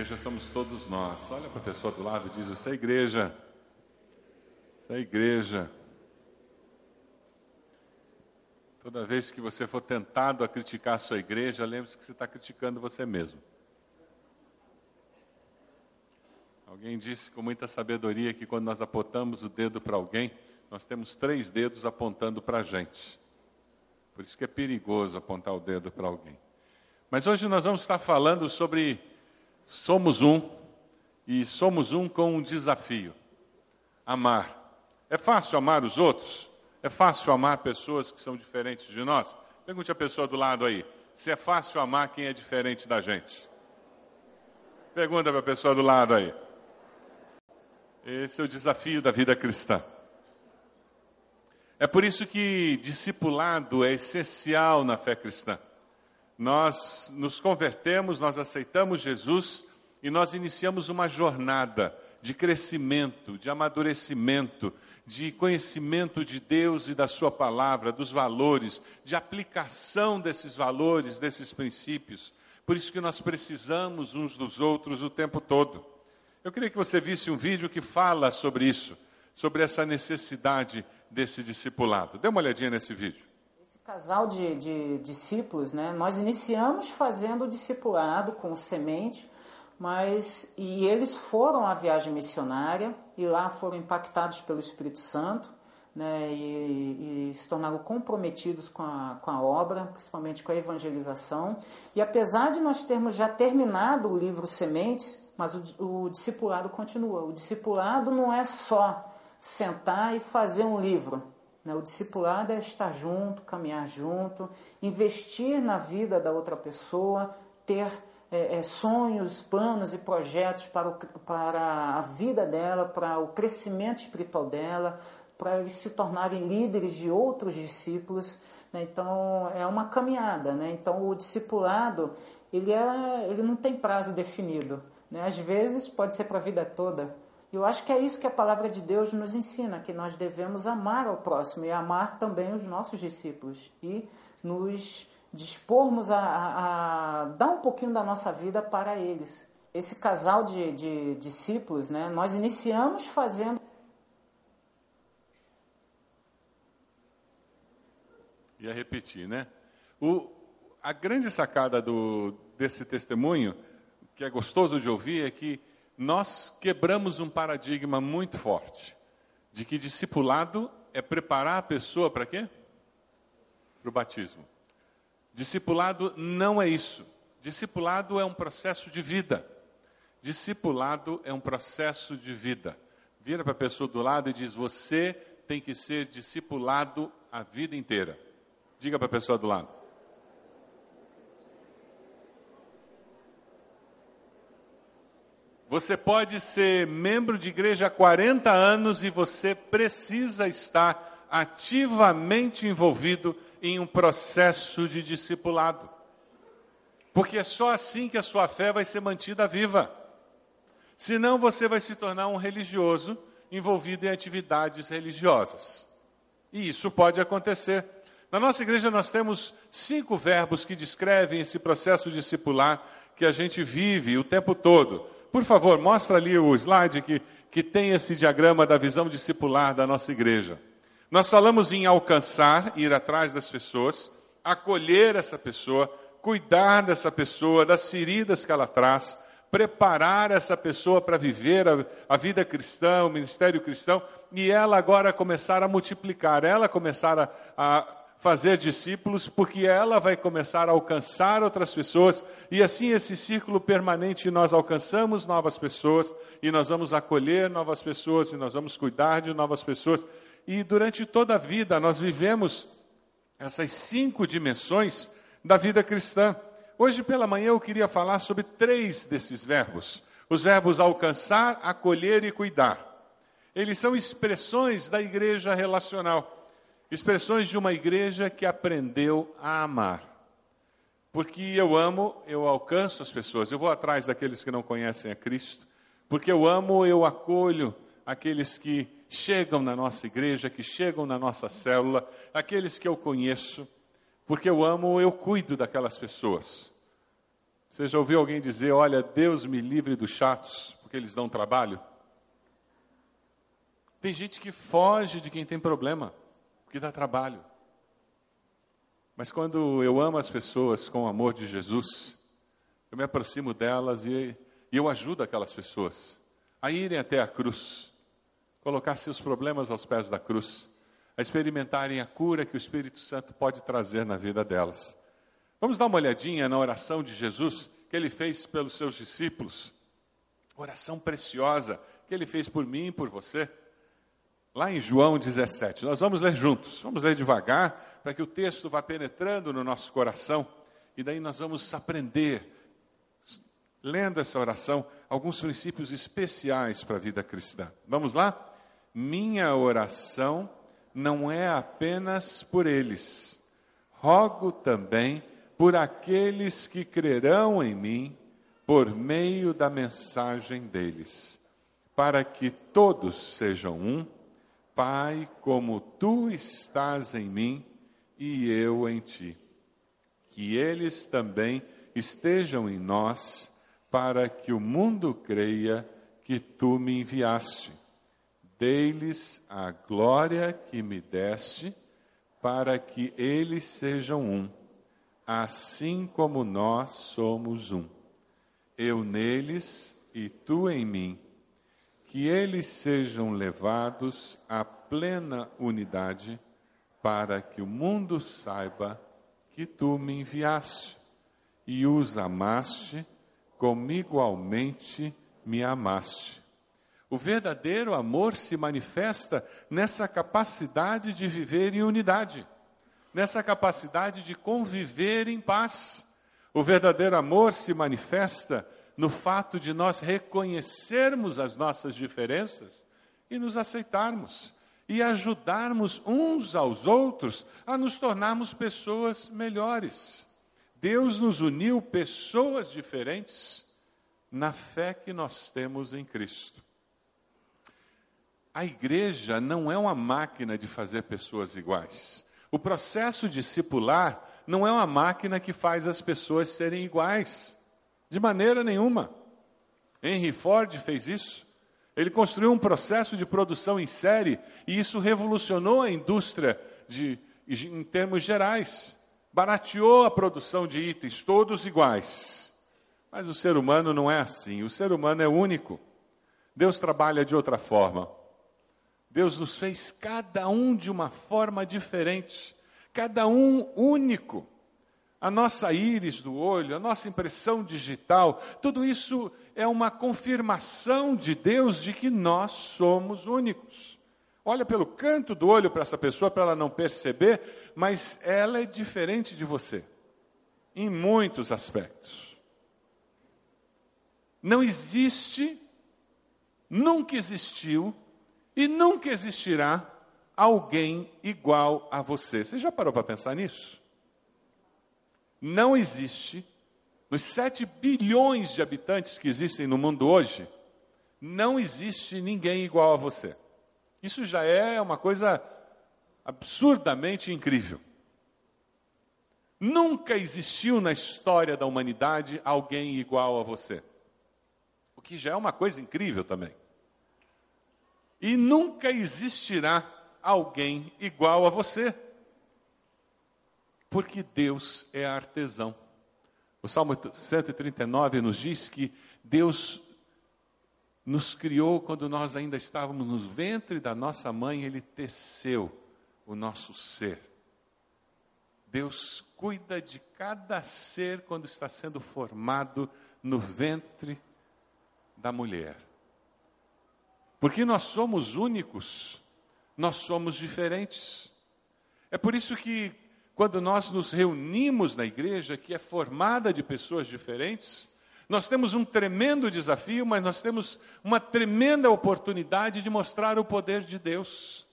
Igreja somos todos nós. Olha para a pessoa do lado e diz: Você é igreja. Você é igreja. Toda vez que você for tentado a criticar a sua igreja, lembre-se que você está criticando você mesmo. Alguém disse com muita sabedoria que quando nós apontamos o dedo para alguém, nós temos três dedos apontando para a gente. Por isso que é perigoso apontar o dedo para alguém. Mas hoje nós vamos estar falando sobre somos um e somos um com um desafio: amar. É fácil amar os outros? É fácil amar pessoas que são diferentes de nós? Pergunte a pessoa do lado aí: se é fácil amar quem é diferente da gente? Pergunta para a pessoa do lado aí. Esse é o desafio da vida cristã. É por isso que discipulado é essencial na fé cristã. Nós nos convertemos, nós aceitamos Jesus e nós iniciamos uma jornada de crescimento, de amadurecimento, de conhecimento de Deus e da Sua palavra, dos valores, de aplicação desses valores, desses princípios. Por isso que nós precisamos uns dos outros o tempo todo. Eu queria que você visse um vídeo que fala sobre isso, sobre essa necessidade desse discipulado. Dê uma olhadinha nesse vídeo casal de, de, discípulos, né, nós iniciamos fazendo o discipulado com semente, mas e eles foram à viagem missionária e lá foram impactados pelo Espírito Santo, né, e, e, se tornaram comprometidos com a, com a obra, principalmente com a evangelização. E apesar de nós termos já terminado o livro Sementes, mas o, o discipulado continua. O discipulado não é só sentar e fazer um livro. Né? O discipulado é estar junto, caminhar junto, investir na vida da outra pessoa, ter é, é, sonhos, planos e projetos para, o, para a vida dela, para o crescimento espiritual dela, para eles se tornarem líderes de outros discípulos. Né? Então, é uma caminhada. Né? Então, o discipulado, ele, é, ele não tem prazo definido. Né? Às vezes, pode ser para a vida toda. Eu acho que é isso que a palavra de Deus nos ensina, que nós devemos amar ao próximo e amar também os nossos discípulos e nos dispormos a, a, dar um pouquinho da nossa vida para eles. Esse casal de, de discípulos, né, nós iniciamos fazendo. Ia repetir, né? O, a grande sacada do, desse testemunho, que é gostoso de ouvir, é que nós quebramos um paradigma muito forte de que discipulado é preparar a pessoa para quê? Para o batismo. Discipulado não é isso. Discipulado é um processo de vida. Discipulado é um processo de vida. Vira para a pessoa do lado e diz: Você tem que ser discipulado a vida inteira. Diga para a pessoa do lado. Você pode ser membro de igreja há 40 anos e você precisa estar ativamente envolvido em um processo de discipulado. Porque é só assim que a sua fé vai ser mantida viva. Senão você vai se tornar um religioso envolvido em atividades religiosas. E isso pode acontecer. Na nossa igreja nós temos cinco verbos que descrevem esse processo discipular que a gente vive o tempo todo. Por favor, mostra ali o slide que, que tem esse diagrama da visão discipular da nossa igreja. Nós falamos em alcançar, ir atrás das pessoas, acolher essa pessoa, cuidar dessa pessoa, das feridas que ela traz, preparar essa pessoa para viver a, a, vida cristã, o ministério cristão, e ela agora começar a multiplicar, ela começar a, a fazer discípulos, porque ela vai começar a alcançar outras pessoas, e assim esse círculo permanente nós alcançamos novas pessoas, e nós vamos acolher novas pessoas, e nós vamos cuidar de novas pessoas, e durante toda a vida nós vivemos essas cinco dimensões da vida cristã. Hoje pela manhã eu queria falar sobre três desses verbos: os verbos alcançar, acolher e cuidar. Eles são expressões da igreja relacional expressões de uma igreja que aprendeu a amar. Porque eu amo, eu alcanço as pessoas, eu vou atrás daqueles que não conhecem a Cristo. Porque eu amo, eu acolho aqueles que chegam na nossa igreja, que chegam na nossa célula, aqueles que eu conheço. Porque eu amo, eu cuido daquelas pessoas. Você já ouviu alguém dizer: Olha, Deus me livre dos chatos, porque eles dão trabalho? Tem gente que foge de quem tem problema, porque dá trabalho. Mas quando eu amo as pessoas com o amor de Jesus, eu me aproximo delas e, e eu ajudo aquelas pessoas a irem até a cruz, colocar seus problemas aos pés da cruz, a experimentarem a cura que o Espírito Santo pode trazer na vida delas. Vamos dar uma olhadinha na oração de Jesus que ele fez pelos seus discípulos. Oração preciosa que ele fez por mim e por você. Lá em João 17, nós vamos ler juntos, vamos ler devagar, para que o texto vá penetrando no nosso coração, e daí nós vamos aprender, lendo essa oração, alguns princípios especiais para a vida cristã. Vamos lá? Minha oração não é apenas por eles, rogo também por aqueles que crerão em mim por meio da mensagem deles, para que todos sejam um Pai, como tu estás em mim e eu em ti. Que eles também estejam em nós, para que o mundo creia que tu me enviaste. Dei-lhes a glória que me deste, para que eles sejam um, assim como nós somos um. Eu neles e tu em mim que eles sejam levados à plena unidade, para que o mundo saiba que tu me enviaste e os amaste como igualmente me amaste. O verdadeiro amor se manifesta nessa capacidade de viver em unidade, nessa capacidade de conviver em paz. O verdadeiro amor se manifesta no fato de nós reconhecermos as nossas diferenças e nos aceitarmos e ajudarmos uns aos outros a nos tornarmos pessoas melhores. Deus nos uniu pessoas diferentes na fé que nós temos em Cristo. A igreja não é uma máquina de fazer pessoas iguais. O processo discipular não é uma máquina que faz as pessoas serem iguais. De maneira nenhuma. Henry Ford fez isso. Ele construiu um processo de produção em série e isso revolucionou a indústria de, em termos gerais. Barateou a produção de itens, todos iguais. Mas o ser humano não é assim. O ser humano é único. Deus trabalha de outra forma. Deus nos fez cada um de uma forma diferente, cada um único a nossa íris do olho, a nossa impressão digital, tudo isso é uma confirmação de Deus de que nós somos únicos. Olha pelo canto do olho para essa pessoa para ela não perceber, mas ela é diferente de você em muitos aspectos. Não existe, nunca existiu e nunca existirá alguém igual a você. Você já parou para pensar nisso? Não existe, nos 7 bilhões de habitantes que existem no mundo hoje, não existe ninguém igual a você. Isso já é uma coisa absurdamente incrível. Nunca existiu na história da humanidade alguém igual a você. O que já é uma coisa incrível também. E nunca existirá alguém igual a você. Porque Deus é artesão. O Salmo 139 nos diz que Deus nos criou quando nós ainda estávamos no ventre da nossa mãe, Ele teceu o nosso ser. Deus cuida de cada ser quando está sendo formado no ventre da mulher. Porque nós somos únicos, nós somos diferentes. É por isso que quando nós nos reunimos na igreja, que é formada de pessoas diferentes, nós temos um tremendo desafio, mas nós temos uma tremenda oportunidade de mostrar o poder de Deus,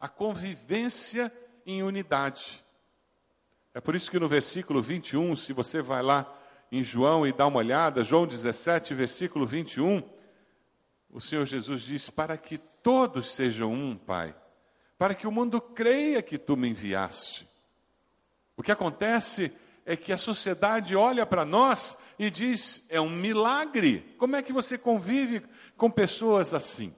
a convivência em unidade. É por isso que no versículo 21, se você vai lá em João e dá uma olhada, João 17, versículo 21, o Senhor Jesus diz: Para que todos sejam um, Pai, para que o mundo creia que tu me enviaste. O que acontece é que a sociedade olha para nós e diz: é um milagre. Como é que você convive com pessoas assim?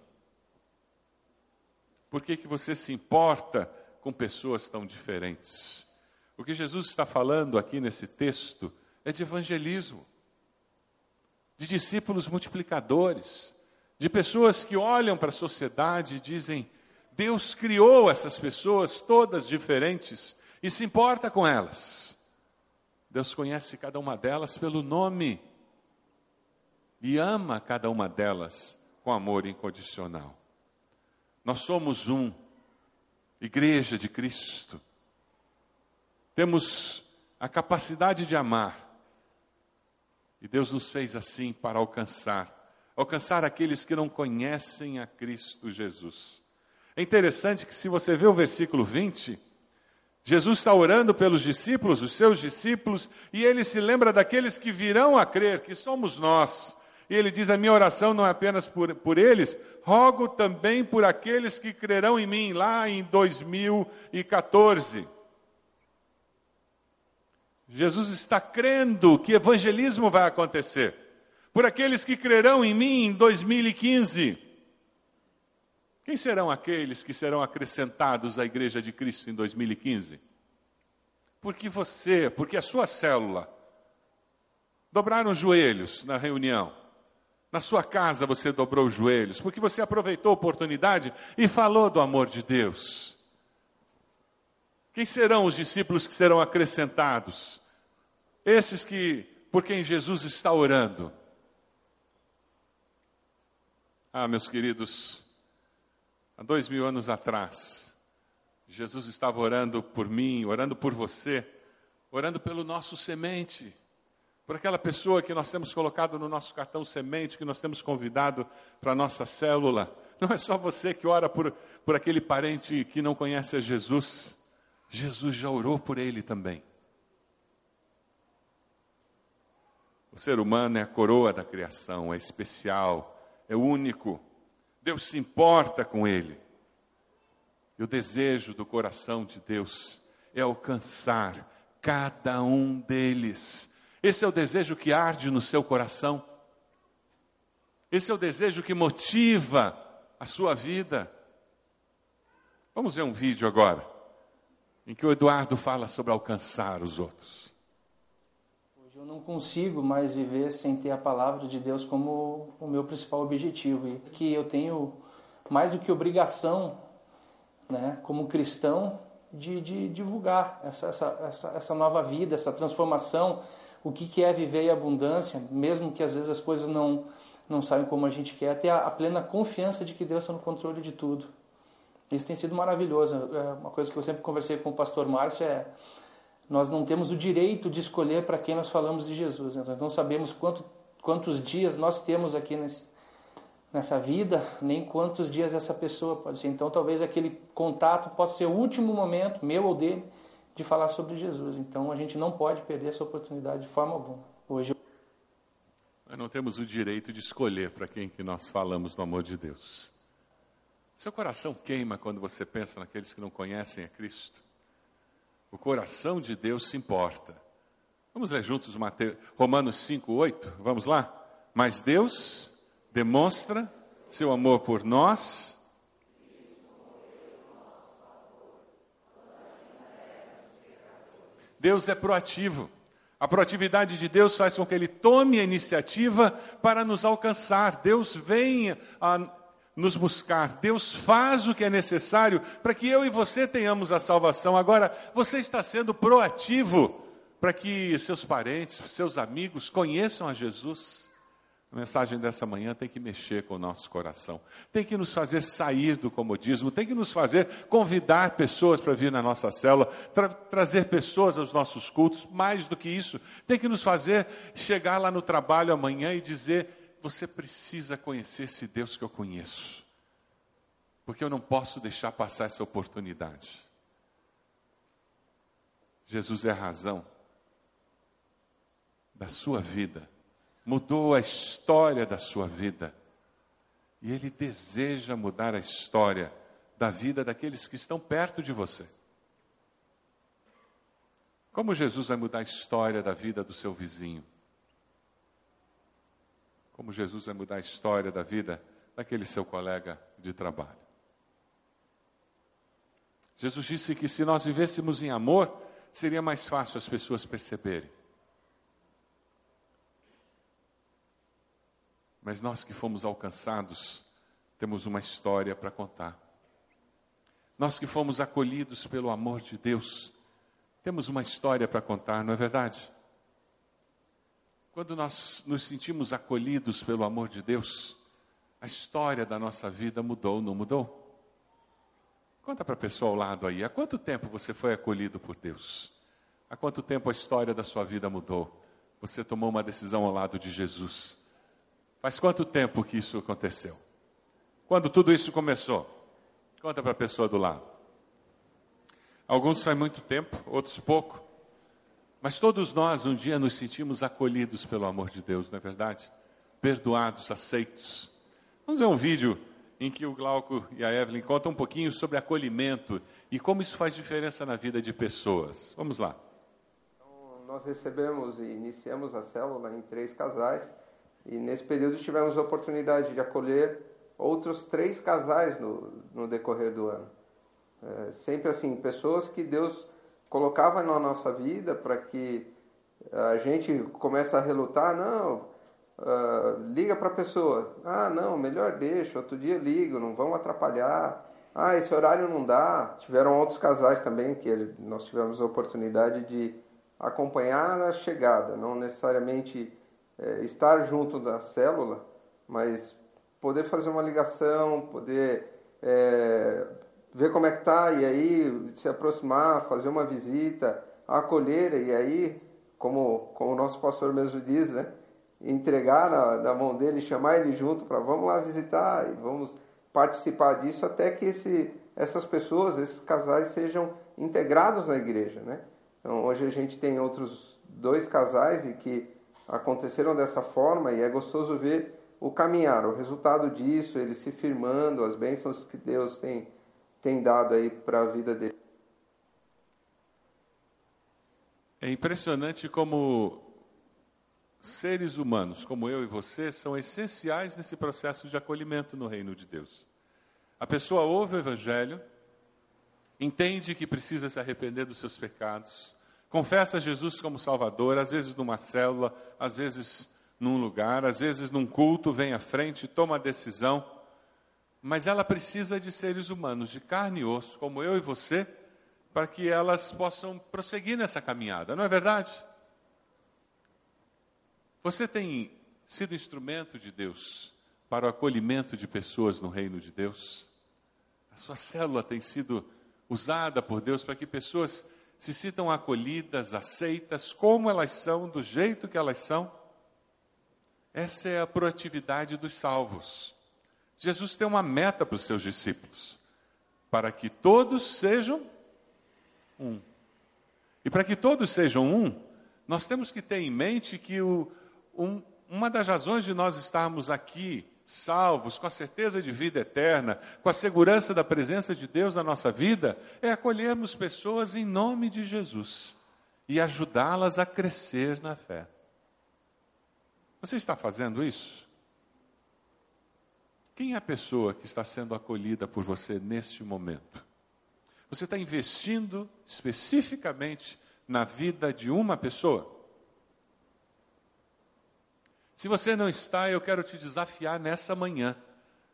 Por que, que você se importa com pessoas tão diferentes? O que Jesus está falando aqui nesse texto é de evangelismo, de discípulos multiplicadores, de pessoas que olham para a sociedade e dizem: Deus criou essas pessoas todas diferentes e se importa com elas. Deus conhece cada uma delas pelo nome e ama cada uma delas com amor incondicional. Nós somos um, Igreja de Cristo. Temos a capacidade de amar. E Deus nos fez assim para alcançar alcançar aqueles que não conhecem a Cristo Jesus. É interessante que, se você vê o versículo 20, Jesus está orando pelos discípulos, os seus discípulos, e ele se lembra daqueles que virão a crer, que somos nós. E ele diz: A minha oração não é apenas por, por eles, rogo também por aqueles que crerão em mim, lá em 2014. Jesus está crendo que evangelismo vai acontecer, por aqueles que crerão em mim em 2015. Quem serão aqueles que serão acrescentados à Igreja de Cristo em 2015? Porque você, porque a sua célula, dobraram os joelhos na reunião. Na sua casa você dobrou os joelhos, porque você aproveitou a oportunidade e falou do amor de Deus. Quem serão os discípulos que serão acrescentados? Esses que, por quem Jesus está orando. Ah, meus queridos, Há dois mil anos atrás, Jesus estava orando por mim, orando por você, orando pelo nosso semente, por aquela pessoa que nós temos colocado no nosso cartão semente, que nós temos convidado para a nossa célula. Não é só você que ora por, por aquele parente que não conhece a Jesus. Jesus já orou por ele também. O ser humano é a coroa da criação, é especial, é único. Deus se importa com ele. E o desejo do coração de Deus é alcançar cada um deles. Esse é o desejo que arde no seu coração. Esse é o desejo que motiva a sua vida. Vamos ver um vídeo agora, em que o Eduardo fala sobre alcançar os outros. Não consigo mais viver sem ter a palavra de Deus como o meu principal objetivo e que eu tenho mais do que obrigação, né, como cristão, de, de divulgar essa, essa, essa, essa, nova vida, essa transformação, o que, que é viver em abundância, mesmo que às vezes as coisas não, não saiam como a gente quer, ter a, a plena confiança de que Deus está no controle de tudo. Isso tem sido maravilhoso. É uma coisa que eu sempre conversei com o pastor Márcio é nós não temos o direito de escolher para quem nós falamos de Jesus. Né? Nós não sabemos quanto, quantos dias nós temos aqui nesse, nessa vida, nem quantos dias essa pessoa pode ser. Então, talvez aquele contato possa ser o último momento, meu ou dele, de falar sobre Jesus. Então, a gente não pode perder essa oportunidade de forma alguma. Hoje. Nós não temos o direito de escolher para quem que nós falamos do amor de Deus. Seu coração queima quando você pensa naqueles que não conhecem a Cristo. O coração de Deus se importa. Vamos ler juntos Mateus, Romanos 5, 8? Vamos lá? Mas Deus demonstra seu amor por nós. Deus é proativo. A proatividade de Deus faz com que Ele tome a iniciativa para nos alcançar. Deus vem a nos buscar. Deus faz o que é necessário para que eu e você tenhamos a salvação. Agora, você está sendo proativo para que seus parentes, seus amigos conheçam a Jesus. A mensagem dessa manhã tem que mexer com o nosso coração, tem que nos fazer sair do comodismo, tem que nos fazer convidar pessoas para vir na nossa célula, tra trazer pessoas aos nossos cultos, mais do que isso, tem que nos fazer chegar lá no trabalho amanhã e dizer: você precisa conhecer esse Deus que eu conheço. Porque eu não posso deixar passar essa oportunidade. Jesus é a razão da sua vida, mudou a história da sua vida. E Ele deseja mudar a história da vida daqueles que estão perto de você. Como Jesus vai mudar a história da vida do seu vizinho? Como Jesus vai mudar a história da vida daquele seu colega de trabalho. Jesus disse que se nós vivêssemos em amor, seria mais fácil as pessoas perceberem. Mas nós que fomos alcançados, temos uma história para contar. Nós que fomos acolhidos pelo amor de Deus, temos uma história para contar, não é verdade? Quando nós nos sentimos acolhidos pelo amor de Deus, a história da nossa vida mudou, não mudou? Conta para a pessoa ao lado aí, há quanto tempo você foi acolhido por Deus? Há quanto tempo a história da sua vida mudou? Você tomou uma decisão ao lado de Jesus. Faz quanto tempo que isso aconteceu? Quando tudo isso começou? Conta para a pessoa do lado. Alguns faz muito tempo, outros pouco. Mas todos nós um dia nos sentimos acolhidos pelo amor de Deus, não é verdade? Perdoados, aceitos. Vamos ver um vídeo em que o Glauco e a Evelyn contam um pouquinho sobre acolhimento e como isso faz diferença na vida de pessoas. Vamos lá. Então, nós recebemos e iniciamos a célula em três casais e nesse período tivemos a oportunidade de acolher outros três casais no, no decorrer do ano. É, sempre assim, pessoas que Deus colocava na nossa vida para que a gente comece a relutar, não, uh, liga para a pessoa, ah, não, melhor deixa, outro dia ligo, não vamos atrapalhar, ah, esse horário não dá. Tiveram outros casais também que nós tivemos a oportunidade de acompanhar a chegada, não necessariamente é, estar junto da célula, mas poder fazer uma ligação, poder é, ver como é que está e aí se aproximar, fazer uma visita, acolher e aí, como, como o nosso pastor mesmo diz, né? entregar na, na mão dele, chamar ele junto para vamos lá visitar e vamos participar disso até que esse, essas pessoas, esses casais sejam integrados na igreja, né? Então hoje a gente tem outros dois casais e que aconteceram dessa forma e é gostoso ver o caminhar, o resultado disso, ele se firmando, as bênçãos que Deus tem, tem dado aí para a vida dele. É impressionante como seres humanos, como eu e você, são essenciais nesse processo de acolhimento no reino de Deus. A pessoa ouve o Evangelho, entende que precisa se arrepender dos seus pecados, Confessa Jesus como Salvador, às vezes numa célula, às vezes num lugar, às vezes num culto, vem à frente, toma a decisão. Mas ela precisa de seres humanos, de carne e osso, como eu e você, para que elas possam prosseguir nessa caminhada, não é verdade? Você tem sido instrumento de Deus para o acolhimento de pessoas no reino de Deus? A sua célula tem sido usada por Deus para que pessoas se sintam acolhidas, aceitas, como elas são, do jeito que elas são. Essa é a proatividade dos salvos. Jesus tem uma meta para os seus discípulos: para que todos sejam um. E para que todos sejam um, nós temos que ter em mente que o, um, uma das razões de nós estarmos aqui salvos, com a certeza de vida eterna, com a segurança da presença de Deus na nossa vida, é acolhermos pessoas em nome de Jesus e ajudá-las a crescer na fé. Você está fazendo isso? Quem é a pessoa que está sendo acolhida por você neste momento? Você está investindo especificamente na vida de uma pessoa? Se você não está, eu quero te desafiar nessa manhã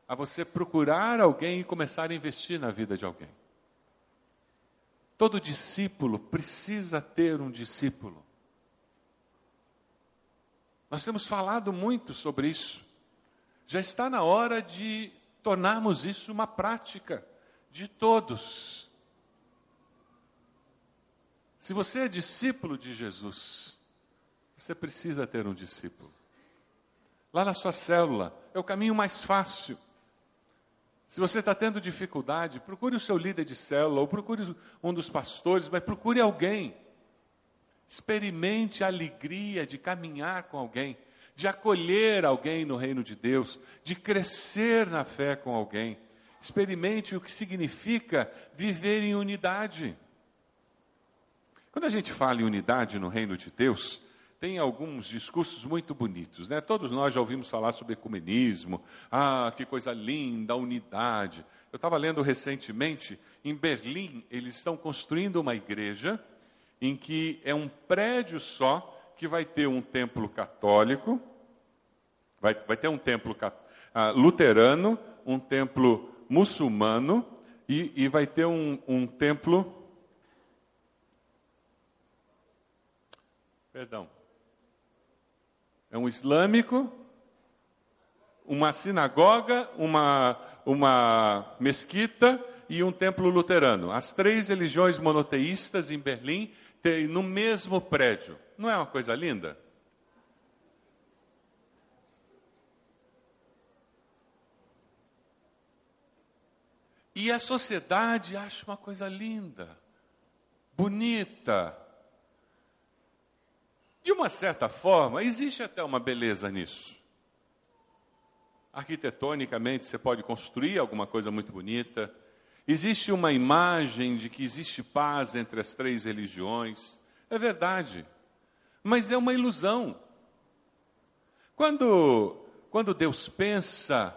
a você procurar alguém e começar a investir na vida de alguém. Todo discípulo precisa ter um discípulo. Nós temos falado muito sobre isso. Já está na hora de tornarmos isso uma prática de todos. Se você é discípulo de Jesus, você precisa ter um discípulo lá na sua célula. É o caminho mais fácil. Se você está tendo dificuldade, procure o seu líder de célula ou procure um dos pastores, mas procure alguém. Experimente a alegria de caminhar com alguém, de acolher alguém no reino de Deus, de crescer na fé com alguém. Experimente o que significa viver em unidade. Quando a gente fala em unidade no reino de Deus, tem alguns discursos muito bonitos, né? Todos nós já ouvimos falar sobre ecumenismo, ah, que coisa linda, unidade. Eu estava lendo recentemente, em Berlim, eles estão construindo uma igreja em que é um prédio só que vai ter um templo católico, vai, vai ter um templo uh, luterano, um templo muçulmano e, e vai ter um, um templo. Perdão. É um islâmico, uma sinagoga, uma, uma mesquita e um templo luterano. As três religiões monoteístas em Berlim têm no mesmo prédio. Não é uma coisa linda? E a sociedade acha uma coisa linda, bonita. De uma certa forma, existe até uma beleza nisso. Arquitetonicamente, você pode construir alguma coisa muito bonita. Existe uma imagem de que existe paz entre as três religiões. É verdade. Mas é uma ilusão. Quando, quando Deus pensa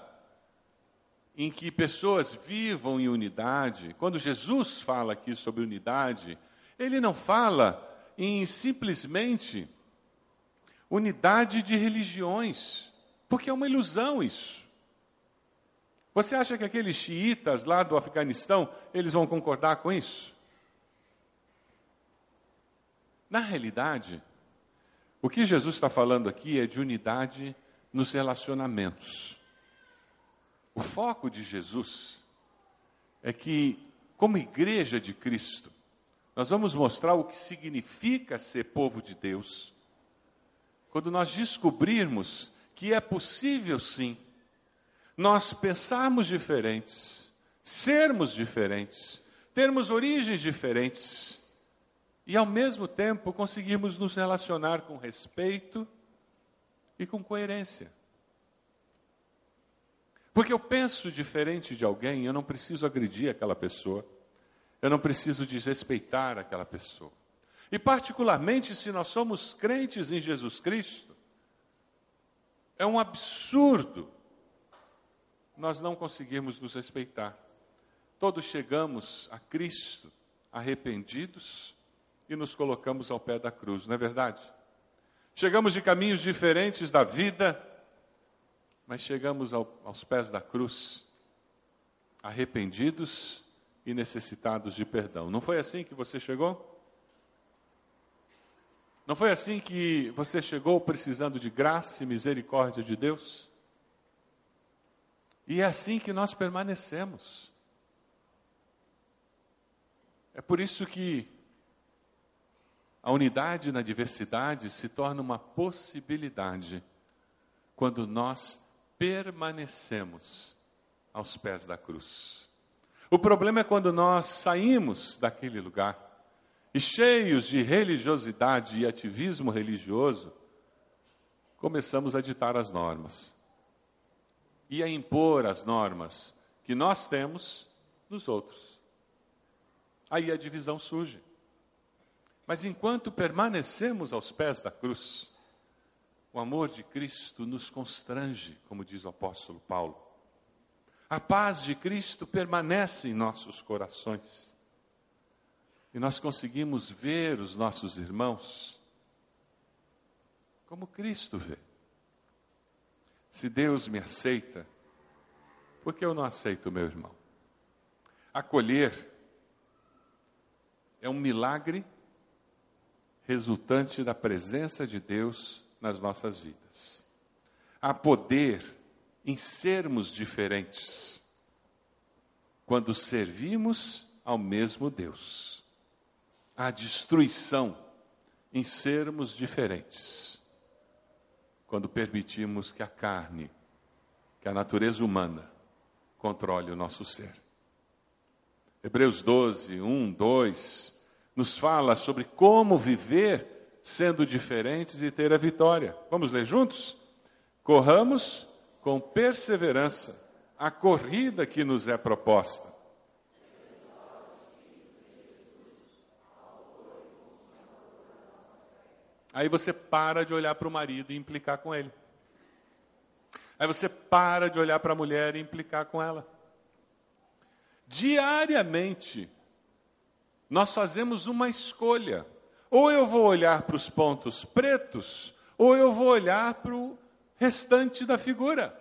em que pessoas vivam em unidade, quando Jesus fala aqui sobre unidade, ele não fala em simplesmente unidade de religiões, porque é uma ilusão isso. Você acha que aqueles xiitas lá do Afeganistão, eles vão concordar com isso? Na realidade, o que Jesus está falando aqui é de unidade nos relacionamentos. O foco de Jesus é que, como igreja de Cristo, nós vamos mostrar o que significa ser povo de Deus, quando nós descobrirmos que é possível sim nós pensarmos diferentes, sermos diferentes, termos origens diferentes e ao mesmo tempo conseguirmos nos relacionar com respeito e com coerência. Porque eu penso diferente de alguém, eu não preciso agredir aquela pessoa, eu não preciso desrespeitar aquela pessoa. E, particularmente, se nós somos crentes em Jesus Cristo, é um absurdo nós não conseguirmos nos respeitar. Todos chegamos a Cristo arrependidos e nos colocamos ao pé da cruz, não é verdade? Chegamos de caminhos diferentes da vida, mas chegamos ao, aos pés da cruz, arrependidos e necessitados de perdão. Não foi assim que você chegou? Não foi assim que você chegou precisando de graça e misericórdia de Deus? E é assim que nós permanecemos. É por isso que a unidade na diversidade se torna uma possibilidade quando nós permanecemos aos pés da cruz. O problema é quando nós saímos daquele lugar e, cheios de religiosidade e ativismo religioso, começamos a ditar as normas e a impor as normas que nós temos nos outros. Aí a divisão surge. Mas enquanto permanecemos aos pés da cruz, o amor de Cristo nos constrange, como diz o apóstolo Paulo. A paz de Cristo permanece em nossos corações. E nós conseguimos ver os nossos irmãos como Cristo vê. Se Deus me aceita, por que eu não aceito o meu irmão? Acolher é um milagre resultante da presença de Deus nas nossas vidas. Há poder em sermos diferentes quando servimos ao mesmo Deus. Há destruição em sermos diferentes quando permitimos que a carne, que a natureza humana, controle o nosso ser. Hebreus 12, 1, 2, nos fala sobre como viver sendo diferentes e ter a vitória. Vamos ler juntos? Corramos com perseverança a corrida que nos é proposta. Aí você para de olhar para o marido e implicar com ele. Aí você para de olhar para a mulher e implicar com ela. Diariamente, nós fazemos uma escolha. Ou eu vou olhar para os pontos pretos, ou eu vou olhar para o restante da figura.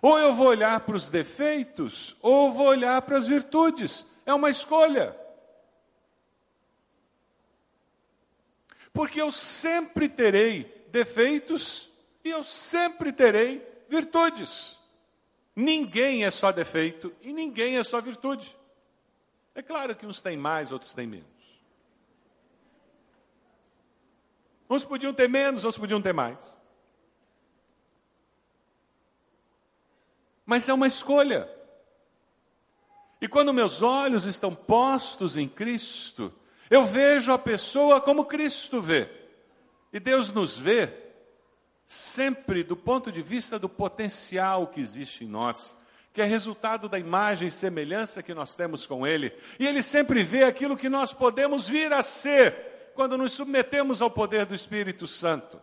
Ou eu vou olhar para os defeitos, ou vou olhar para as virtudes. É uma escolha. Porque eu sempre terei defeitos e eu sempre terei virtudes. Ninguém é só defeito e ninguém é só virtude. É claro que uns têm mais, outros têm menos. Uns podiam ter menos, outros podiam ter mais. Mas é uma escolha. E quando meus olhos estão postos em Cristo, eu vejo a pessoa como Cristo vê. E Deus nos vê sempre do ponto de vista do potencial que existe em nós, que é resultado da imagem e semelhança que nós temos com Ele. E Ele sempre vê aquilo que nós podemos vir a ser quando nos submetemos ao poder do Espírito Santo.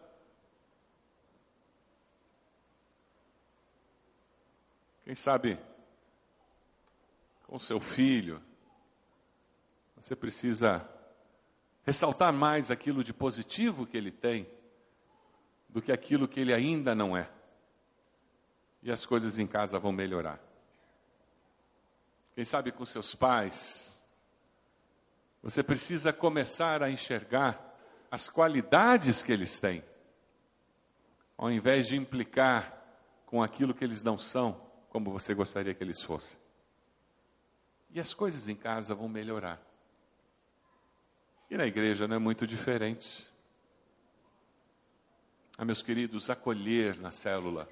Quem sabe, com seu filho, você precisa ressaltar mais aquilo de positivo que ele tem do que aquilo que ele ainda não é. E as coisas em casa vão melhorar. Quem sabe com seus pais, você precisa começar a enxergar as qualidades que eles têm, ao invés de implicar com aquilo que eles não são, como você gostaria que eles fossem. E as coisas em casa vão melhorar. E na igreja não é muito diferente. Ah, meus queridos, acolher na célula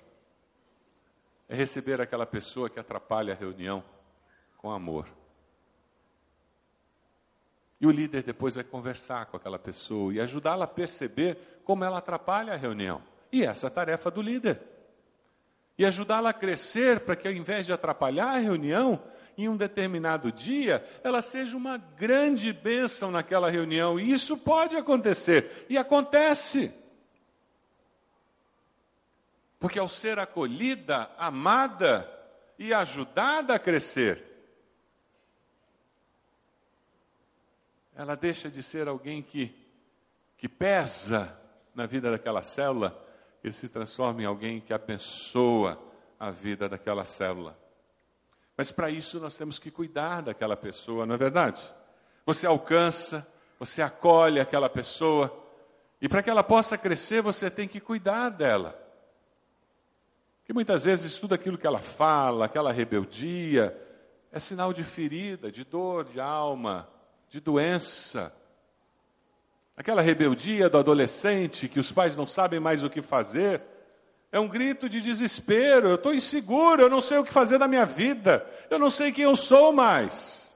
é receber aquela pessoa que atrapalha a reunião com amor. E o líder depois vai conversar com aquela pessoa e ajudá-la a perceber como ela atrapalha a reunião. E essa é a tarefa do líder. E ajudá-la a crescer para que, ao invés de atrapalhar a reunião, em um determinado dia, ela seja uma grande bênção naquela reunião. E isso pode acontecer, e acontece. Porque ao ser acolhida, amada e ajudada a crescer, ela deixa de ser alguém que, que pesa na vida daquela célula e se transforma em alguém que abençoa a vida daquela célula. Mas para isso nós temos que cuidar daquela pessoa, não é verdade? Você alcança, você acolhe aquela pessoa, e para que ela possa crescer, você tem que cuidar dela. Porque muitas vezes tudo aquilo que ela fala, aquela rebeldia, é sinal de ferida, de dor de alma, de doença. Aquela rebeldia do adolescente que os pais não sabem mais o que fazer, é um grito de desespero. Eu estou inseguro, eu não sei o que fazer da minha vida, eu não sei quem eu sou mais.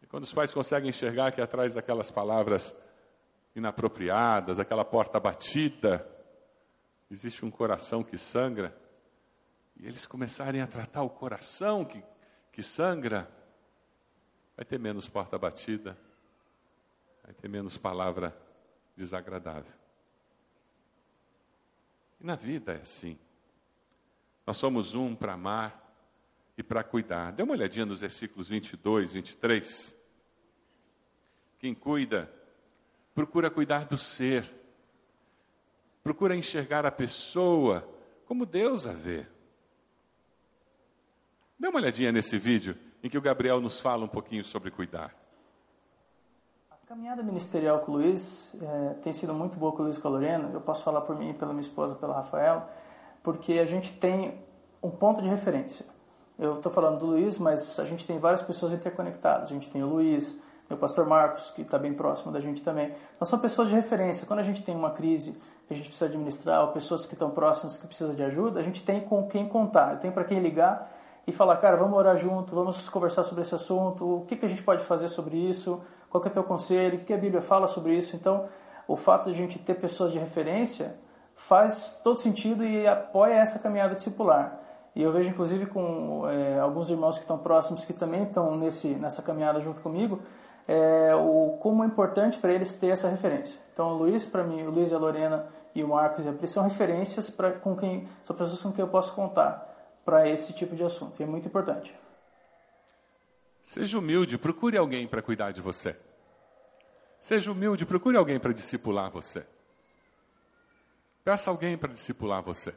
E quando os pais conseguem enxergar que atrás daquelas palavras inapropriadas, aquela porta batida, existe um coração que sangra, e eles começarem a tratar o coração que, que sangra, vai ter menos porta batida, vai ter menos palavra desagradável. E na vida é assim. Nós somos um para amar e para cuidar. Dê uma olhadinha nos versículos 22, 23. Quem cuida, procura cuidar do ser, procura enxergar a pessoa como Deus a vê. Dê uma olhadinha nesse vídeo em que o Gabriel nos fala um pouquinho sobre cuidar. A caminhada ministerial com o Luiz é, tem sido muito boa com o Luiz com a Lorena. Eu posso falar por mim pela minha esposa, pela Rafaela, porque a gente tem um ponto de referência. Eu estou falando do Luiz, mas a gente tem várias pessoas interconectadas. A gente tem o Luiz, o pastor Marcos, que está bem próximo da gente também. Nós são pessoas de referência. Quando a gente tem uma crise que a gente precisa administrar, ou pessoas que estão próximas que precisam de ajuda, a gente tem com quem contar. Eu tenho para quem ligar e falar, cara, vamos orar junto, vamos conversar sobre esse assunto, o que, que a gente pode fazer sobre isso, qual é o teu conselho? O que a Bíblia fala sobre isso? Então, o fato de a gente ter pessoas de referência faz todo sentido e apoia essa caminhada discipular. E eu vejo, inclusive, com é, alguns irmãos que estão próximos, que também estão nesse, nessa caminhada junto comigo, é, o, como é importante para eles ter essa referência. Então, o Luiz, para mim, o Luiz e a Lorena e o Marcos e a Pri são referências para com quem são pessoas com quem eu posso contar para esse tipo de assunto. E é muito importante. Seja humilde, procure alguém para cuidar de você. Seja humilde, procure alguém para discipular você. Peça alguém para discipular você.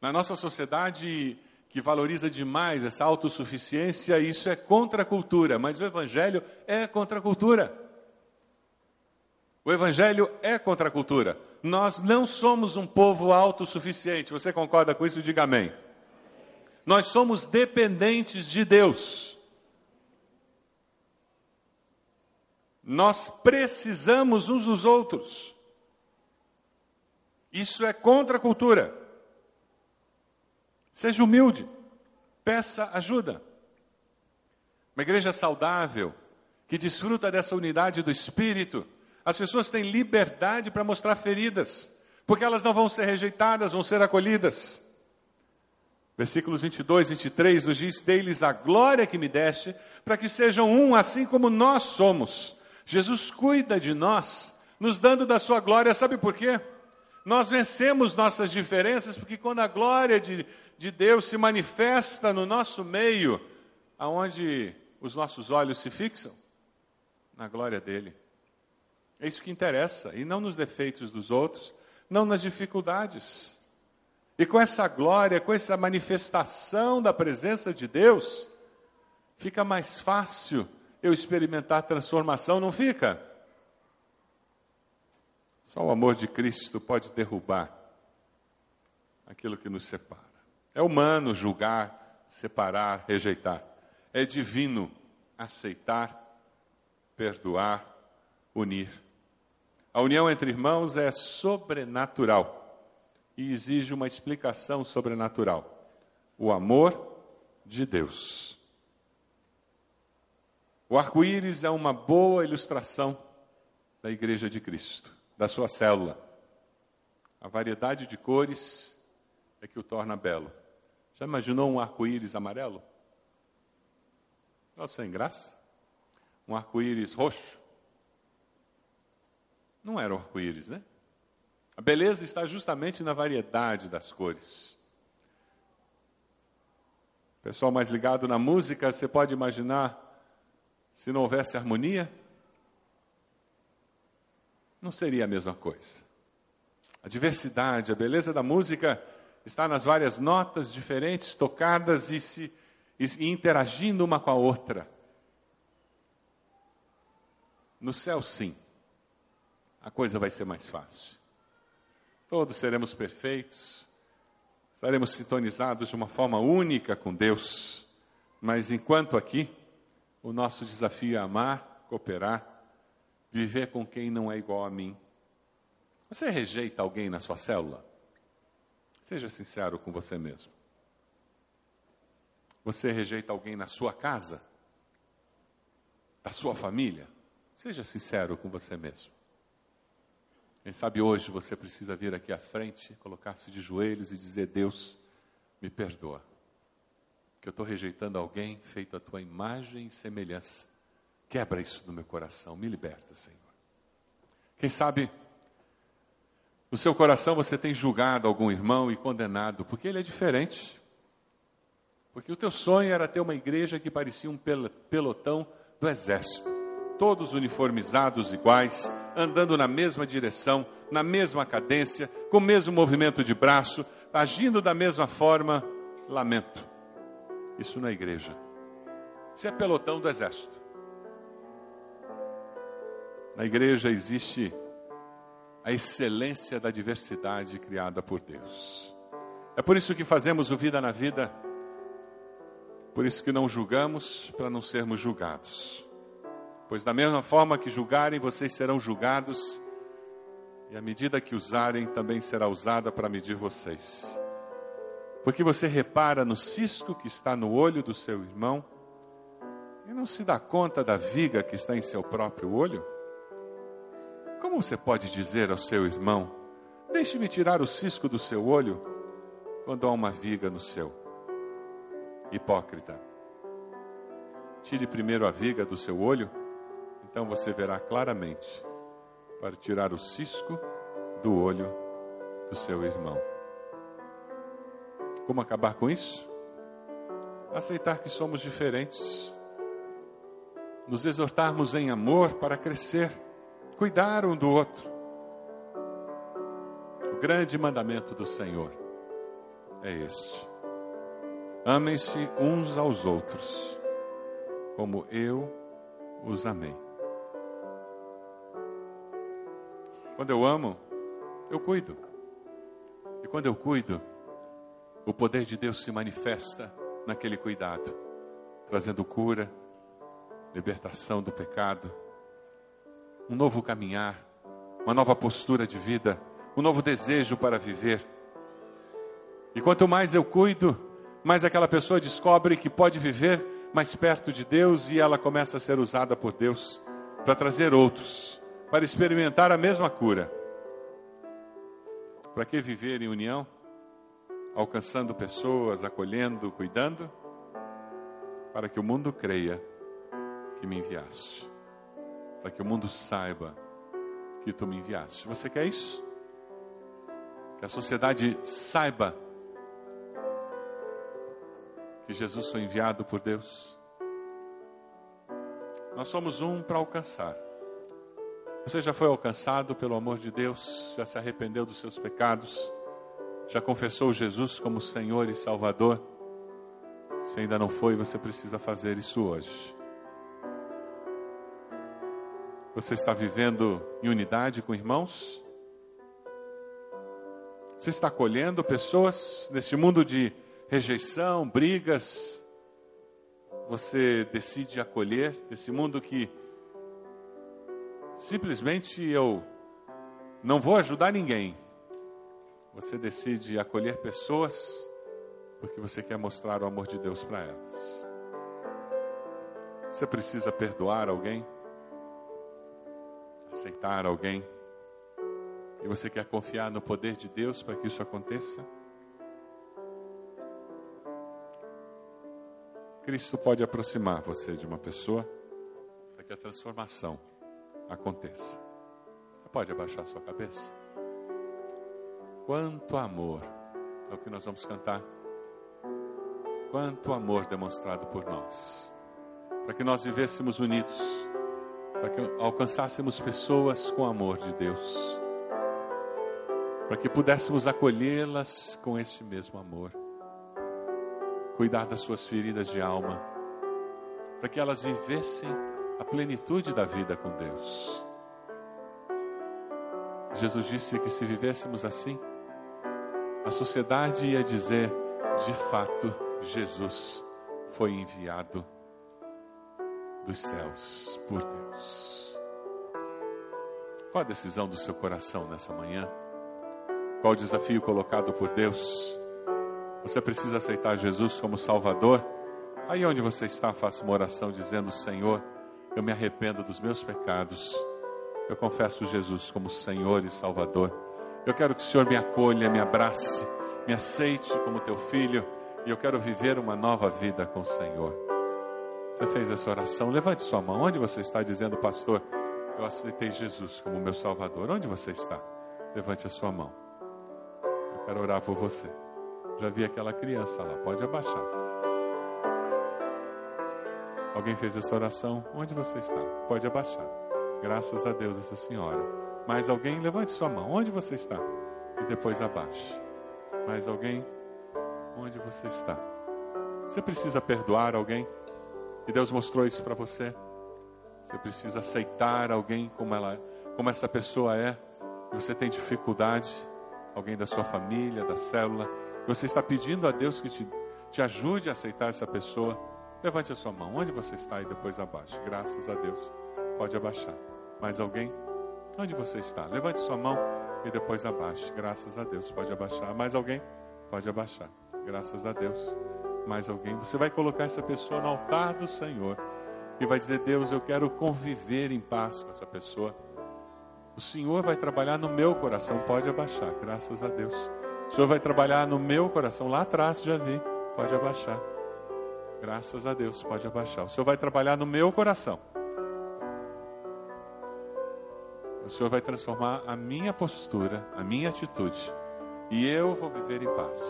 Na nossa sociedade que valoriza demais essa autossuficiência, isso é contra a cultura, mas o Evangelho é contra a cultura. O Evangelho é contra a cultura. Nós não somos um povo autossuficiente. Você concorda com isso? Diga amém. Nós somos dependentes de Deus. Nós precisamos uns dos outros. Isso é contra a cultura. Seja humilde, peça ajuda. Uma igreja saudável, que desfruta dessa unidade do espírito, as pessoas têm liberdade para mostrar feridas, porque elas não vão ser rejeitadas, vão ser acolhidas. Versículos 22 e 23 nos diz: Dei-lhes a glória que me deste, para que sejam um, assim como nós somos. Jesus cuida de nós, nos dando da sua glória, sabe por quê? Nós vencemos nossas diferenças, porque quando a glória de, de Deus se manifesta no nosso meio, aonde os nossos olhos se fixam? Na glória dele. É isso que interessa, e não nos defeitos dos outros, não nas dificuldades. E com essa glória, com essa manifestação da presença de Deus, fica mais fácil eu experimentar transformação, não fica? Só o amor de Cristo pode derrubar aquilo que nos separa. É humano julgar, separar, rejeitar. É divino aceitar, perdoar, unir. A união entre irmãos é sobrenatural e exige uma explicação sobrenatural. O amor de Deus. O arco-íris é uma boa ilustração da Igreja de Cristo, da sua célula. A variedade de cores é que o torna belo. Já imaginou um arco-íris amarelo? Não sem graça? Um arco-íris roxo? não era o arco-íris, né? A beleza está justamente na variedade das cores. Pessoal mais ligado na música, você pode imaginar se não houvesse harmonia? Não seria a mesma coisa. A diversidade, a beleza da música está nas várias notas diferentes tocadas e se e interagindo uma com a outra. No céu, sim a coisa vai ser mais fácil. Todos seremos perfeitos, estaremos sintonizados de uma forma única com Deus, mas enquanto aqui, o nosso desafio é amar, cooperar, viver com quem não é igual a mim. Você rejeita alguém na sua célula? Seja sincero com você mesmo. Você rejeita alguém na sua casa? Da sua família? Seja sincero com você mesmo. Quem sabe hoje você precisa vir aqui à frente, colocar-se de joelhos e dizer: Deus, me perdoa, que eu estou rejeitando alguém feito a tua imagem e semelhança. Quebra isso no meu coração, me liberta, Senhor. Quem sabe no seu coração você tem julgado algum irmão e condenado, porque ele é diferente. Porque o teu sonho era ter uma igreja que parecia um pelotão do exército todos uniformizados iguais, andando na mesma direção, na mesma cadência, com o mesmo movimento de braço, agindo da mesma forma, lamento. Isso não é igreja. Isso é pelotão do exército. Na igreja existe a excelência da diversidade criada por Deus. É por isso que fazemos o Vida na Vida, por isso que não julgamos, para não sermos julgados. Pois da mesma forma que julgarem, vocês serão julgados, e a medida que usarem também será usada para medir vocês. Porque você repara no cisco que está no olho do seu irmão e não se dá conta da viga que está em seu próprio olho? Como você pode dizer ao seu irmão: Deixe-me tirar o cisco do seu olho, quando há uma viga no seu. Hipócrita. Tire primeiro a viga do seu olho, então você verá claramente para tirar o cisco do olho do seu irmão. Como acabar com isso? Aceitar que somos diferentes, nos exortarmos em amor para crescer, cuidar um do outro. O grande mandamento do Senhor é este: amem-se uns aos outros, como eu os amei. Quando eu amo, eu cuido. E quando eu cuido, o poder de Deus se manifesta naquele cuidado, trazendo cura, libertação do pecado, um novo caminhar, uma nova postura de vida, um novo desejo para viver. E quanto mais eu cuido, mais aquela pessoa descobre que pode viver mais perto de Deus e ela começa a ser usada por Deus para trazer outros, para experimentar a mesma cura. Para que viver em união? Alcançando pessoas, acolhendo, cuidando, para que o mundo creia que me enviaste, para que o mundo saiba que tu me enviaste. Você quer isso? Que a sociedade saiba que Jesus foi enviado por Deus. Nós somos um para alcançar. Você já foi alcançado pelo amor de Deus, já se arrependeu dos seus pecados, já confessou Jesus como Senhor e Salvador. Se ainda não foi, você precisa fazer isso hoje. Você está vivendo em unidade com irmãos? Você está acolhendo pessoas nesse mundo de rejeição, brigas? Você decide acolher nesse mundo que simplesmente eu não vou ajudar ninguém. Você decide acolher pessoas porque você quer mostrar o amor de Deus para elas. Você precisa perdoar alguém? Aceitar alguém e você quer confiar no poder de Deus para que isso aconteça? Cristo pode aproximar você de uma pessoa para que a transformação aconteça. Você pode abaixar sua cabeça? Quanto amor é o que nós vamos cantar. Quanto amor demonstrado por nós, para que nós vivêssemos unidos para que alcançássemos pessoas com amor de Deus, para que pudéssemos acolhê-las com este mesmo amor, cuidar das suas feridas de alma, para que elas vivessem a plenitude da vida com Deus. Jesus disse que se vivêssemos assim, a sociedade ia dizer: de fato, Jesus foi enviado dos céus por Deus. Qual a decisão do seu coração nessa manhã? Qual o desafio colocado por Deus? Você precisa aceitar Jesus como Salvador? Aí onde você está, faça uma oração dizendo: Senhor, eu me arrependo dos meus pecados. Eu confesso Jesus como Senhor e Salvador. Eu quero que o Senhor me acolha, me abrace, me aceite como teu filho. E eu quero viver uma nova vida com o Senhor. Você fez essa oração? Levante sua mão. Onde você está dizendo, pastor? Eu aceitei Jesus como meu Salvador. Onde você está? Levante a sua mão. Eu quero orar por você. Já vi aquela criança lá. Pode abaixar. Alguém fez essa oração? Onde você está? Pode abaixar. Graças a Deus, essa senhora. Mais alguém? Levante sua mão. Onde você está? E depois abaixe. Mais alguém? Onde você está? Você precisa perdoar alguém? E Deus mostrou isso para você. Você precisa aceitar alguém como ela, como essa pessoa é. Você tem dificuldade, alguém da sua família, da célula. Você está pedindo a Deus que te, te ajude a aceitar essa pessoa. Levante a sua mão. Onde você está e depois abaixe. Graças a Deus. Pode abaixar. Mais alguém? Onde você está? Levante sua mão e depois abaixe. Graças a Deus. Pode abaixar. Mais alguém? Pode abaixar. Graças a Deus mais alguém, você vai colocar essa pessoa no altar do Senhor e vai dizer: Deus, eu quero conviver em paz com essa pessoa. O Senhor vai trabalhar no meu coração, pode abaixar, graças a Deus. O Senhor vai trabalhar no meu coração. Lá atrás já vi. Pode abaixar. Graças a Deus, pode abaixar. O Senhor vai trabalhar no meu coração. O Senhor vai transformar a minha postura, a minha atitude. E eu vou viver em paz.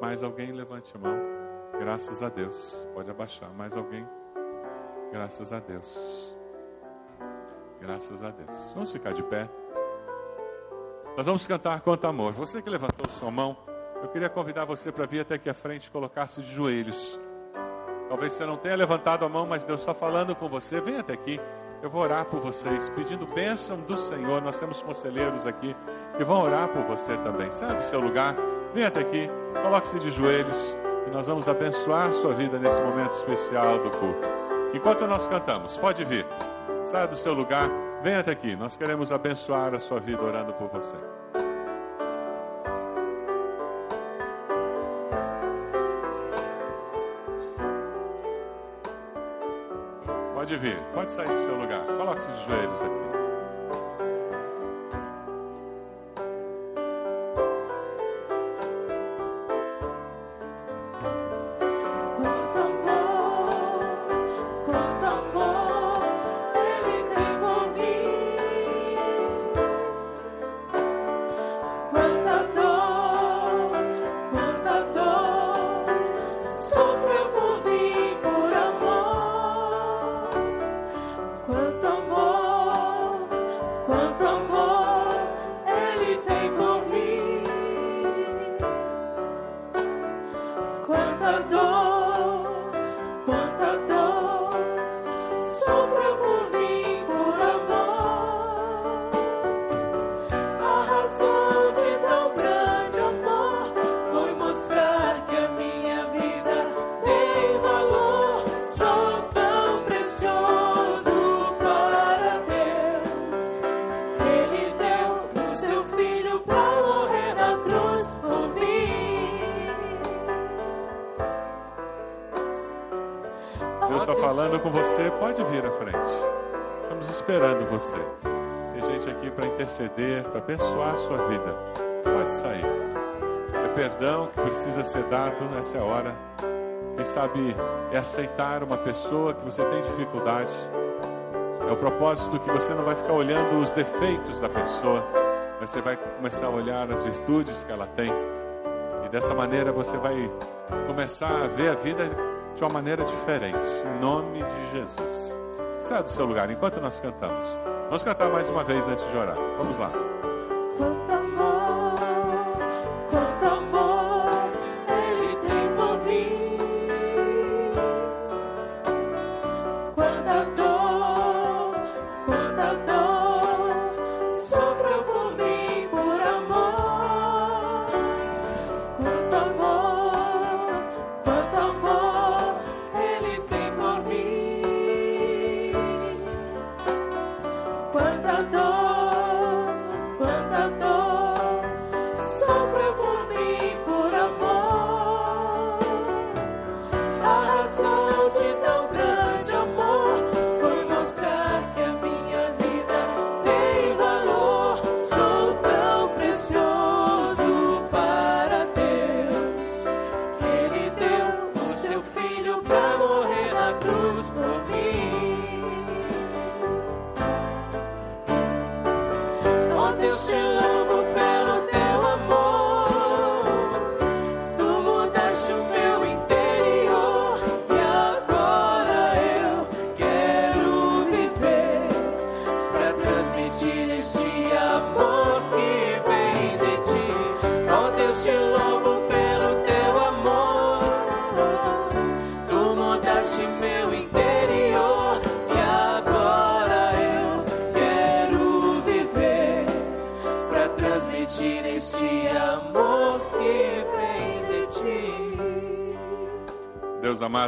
Mais alguém levante a mão. Graças a Deus. Pode abaixar. Mais alguém? Graças a Deus. Graças a Deus. Vamos ficar de pé. Nós vamos cantar quanto amor. Você que levantou sua mão, eu queria convidar você para vir até aqui à frente e colocar-se de joelhos. Talvez você não tenha levantado a mão, mas Deus está falando com você. Vem até aqui. Eu vou orar por vocês, pedindo bênção do Senhor. Nós temos conselheiros aqui que vão orar por você também. Saia do seu lugar, vem até aqui, coloque-se de joelhos e nós vamos abençoar a sua vida nesse momento especial do culto. Enquanto nós cantamos, pode vir. Saia do seu lugar, venha até aqui. Nós queremos abençoar a sua vida orando por você. Pode vir, pode sair do seu lugar. Coloque-se de joelhos aqui. Interceder, para abençoar a sua vida, pode sair. É perdão que precisa ser dado nessa hora. Quem sabe é aceitar uma pessoa que você tem dificuldade. É o propósito que você não vai ficar olhando os defeitos da pessoa, mas você vai começar a olhar as virtudes que ela tem. E dessa maneira você vai começar a ver a vida de uma maneira diferente. Em nome de Jesus. Saia do seu lugar enquanto nós cantamos. Vamos cantar mais uma vez antes de orar. Vamos lá.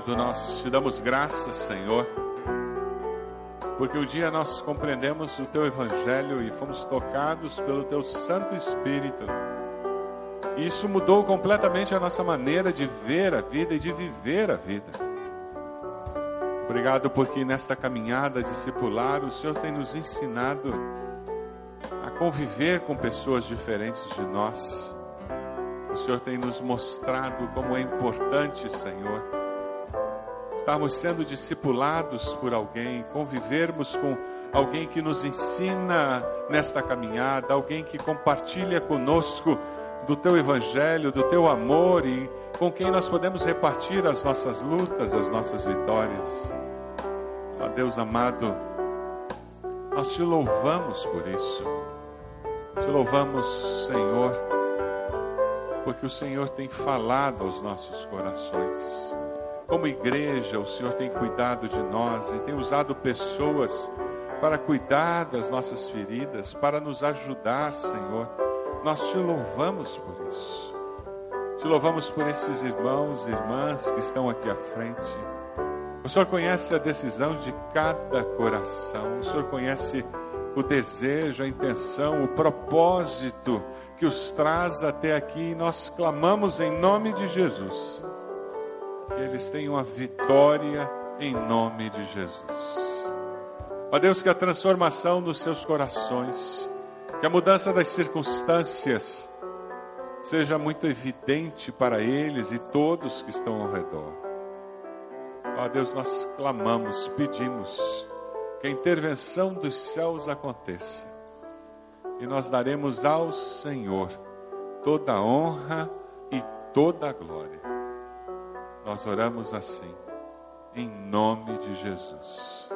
Amado, nós te damos graças, Senhor, porque um dia nós compreendemos o teu evangelho e fomos tocados pelo teu Santo Espírito. E isso mudou completamente a nossa maneira de ver a vida e de viver a vida. Obrigado porque nesta caminhada discipular o Senhor tem nos ensinado a conviver com pessoas diferentes de nós O Senhor tem nos mostrado como é importante, Senhor, estarmos sendo discipulados por alguém, convivermos com alguém que nos ensina nesta caminhada, alguém que compartilha conosco do teu evangelho, do teu amor e com quem nós podemos repartir as nossas lutas, as nossas vitórias. Ó Deus amado, nós te louvamos por isso. Te louvamos, Senhor, porque o Senhor tem falado aos nossos corações. Como igreja, o Senhor tem cuidado de nós e tem usado pessoas para cuidar das nossas feridas, para nos ajudar, Senhor. Nós te louvamos por isso. Te louvamos por esses irmãos e irmãs que estão aqui à frente. O Senhor conhece a decisão de cada coração. O Senhor conhece o desejo, a intenção, o propósito que os traz até aqui. E nós clamamos em nome de Jesus que eles tenham a vitória em nome de Jesus. Ó Deus, que a transformação dos seus corações, que a mudança das circunstâncias seja muito evidente para eles e todos que estão ao redor. Ó Deus, nós clamamos, pedimos que a intervenção dos céus aconteça e nós daremos ao Senhor toda a honra e toda a glória. Nós oramos assim, em nome de Jesus.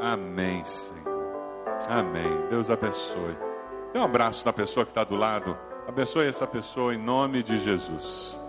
Amém, Senhor. Amém. Deus abençoe. Dê um abraço na pessoa que está do lado. Abençoe essa pessoa em nome de Jesus.